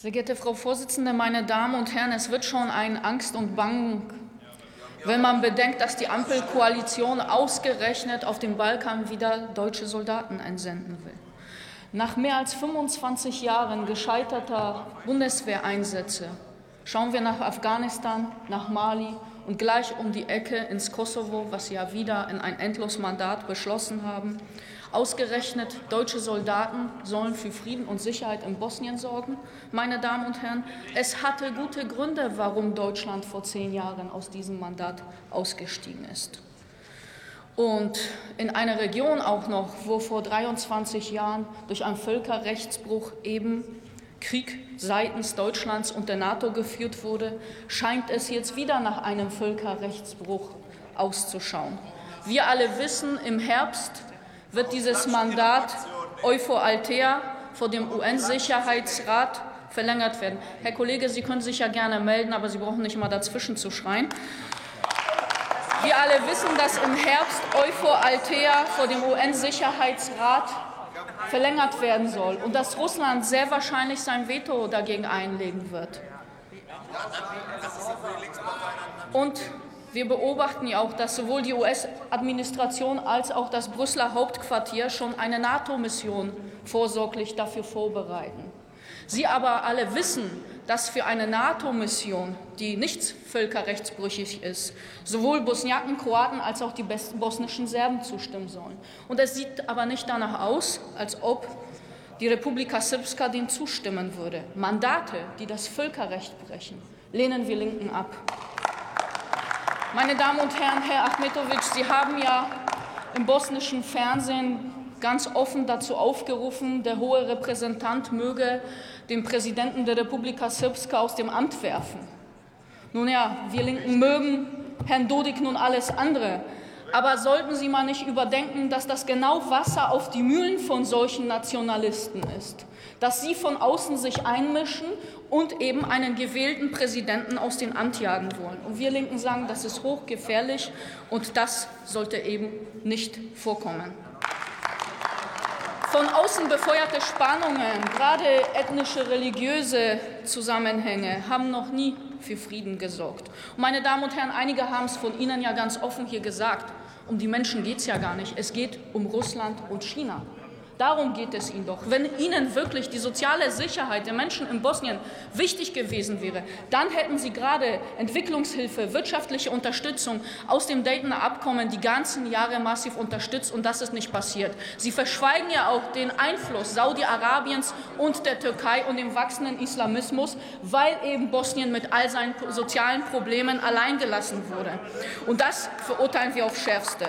Sehr geehrte Frau Vorsitzende, meine Damen und Herren, es wird schon ein Angst und Bang, wenn man bedenkt, dass die Ampelkoalition ausgerechnet auf dem Balkan wieder deutsche Soldaten entsenden will. Nach mehr als 25 Jahren gescheiterter Bundeswehreinsätze schauen wir nach Afghanistan, nach Mali und gleich um die Ecke ins Kosovo, was ja wieder in ein Endlosmandat beschlossen haben. Ausgerechnet deutsche Soldaten sollen für Frieden und Sicherheit in Bosnien sorgen. Meine Damen und Herren, es hatte gute Gründe, warum Deutschland vor zehn Jahren aus diesem Mandat ausgestiegen ist. Und in einer Region auch noch, wo vor 23 Jahren durch einen Völkerrechtsbruch eben Krieg seitens Deutschlands und der NATO geführt wurde, scheint es jetzt wieder nach einem Völkerrechtsbruch auszuschauen. Wir alle wissen, im Herbst wird dieses Mandat Euphor Altea vor dem UN-Sicherheitsrat verlängert werden. Herr Kollege, Sie können sich ja gerne melden, aber Sie brauchen nicht immer dazwischen zu schreien. Wir alle wissen, dass im Herbst Euphor Altea vor dem UN-Sicherheitsrat verlängert werden soll und dass Russland sehr wahrscheinlich sein Veto dagegen einlegen wird. Und wir beobachten ja auch, dass sowohl die US-Administration als auch das Brüsseler Hauptquartier schon eine NATO-Mission vorsorglich dafür vorbereiten. Sie aber alle wissen, dass für eine NATO-Mission, die nicht völkerrechtsbrüchig ist, sowohl Bosniaken, Kroaten als auch die bosnischen Serben zustimmen sollen. Und es sieht aber nicht danach aus, als ob die Republika Srpska dem zustimmen würde. Mandate, die das Völkerrecht brechen, lehnen wir Linken ab. Meine Damen und Herren, Herr Achmetovic, Sie haben ja im bosnischen Fernsehen ganz offen dazu aufgerufen, der hohe Repräsentant möge den Präsidenten der Republika Srpska aus dem Amt werfen. Nun ja, wir Linken mögen Herrn Dodik nun alles andere. Aber sollten Sie mal nicht überdenken, dass das genau Wasser auf die Mühlen von solchen Nationalisten ist? Dass sie von außen sich einmischen und eben einen gewählten Präsidenten aus dem Amt jagen wollen. Und wir Linken sagen, das ist hochgefährlich und das sollte eben nicht vorkommen. Von außen befeuerte Spannungen, gerade ethnische, religiöse Zusammenhänge, haben noch nie für Frieden gesorgt. Und meine Damen und Herren, einige haben es von Ihnen ja ganz offen hier gesagt. Um die Menschen geht es ja gar nicht. Es geht um Russland und China. Darum geht es Ihnen doch. Wenn Ihnen wirklich die soziale Sicherheit der Menschen in Bosnien wichtig gewesen wäre, dann hätten Sie gerade Entwicklungshilfe, wirtschaftliche Unterstützung aus dem Daytoner Abkommen die ganzen Jahre massiv unterstützt und das ist nicht passiert. Sie verschweigen ja auch den Einfluss Saudi-Arabiens und der Türkei und dem wachsenden Islamismus, weil eben Bosnien mit all seinen sozialen Problemen alleingelassen wurde. Und das verurteilen wir aufs Schärfste.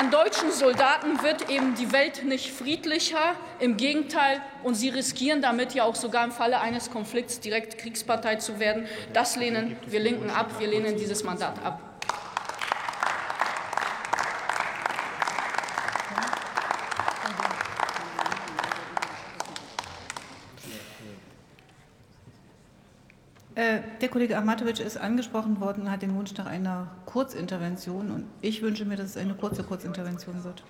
An deutschen Soldaten wird eben die Welt nicht friedlicher, im Gegenteil, und sie riskieren damit ja auch sogar im Falle eines Konflikts direkt Kriegspartei zu werden. Das lehnen wir Linken ab, wir lehnen dieses Mandat ab. Der Kollege Ahmatovic ist angesprochen worden und hat den Wunsch nach einer Kurzintervention. Und ich wünsche mir, dass es eine kurze Kurzintervention wird.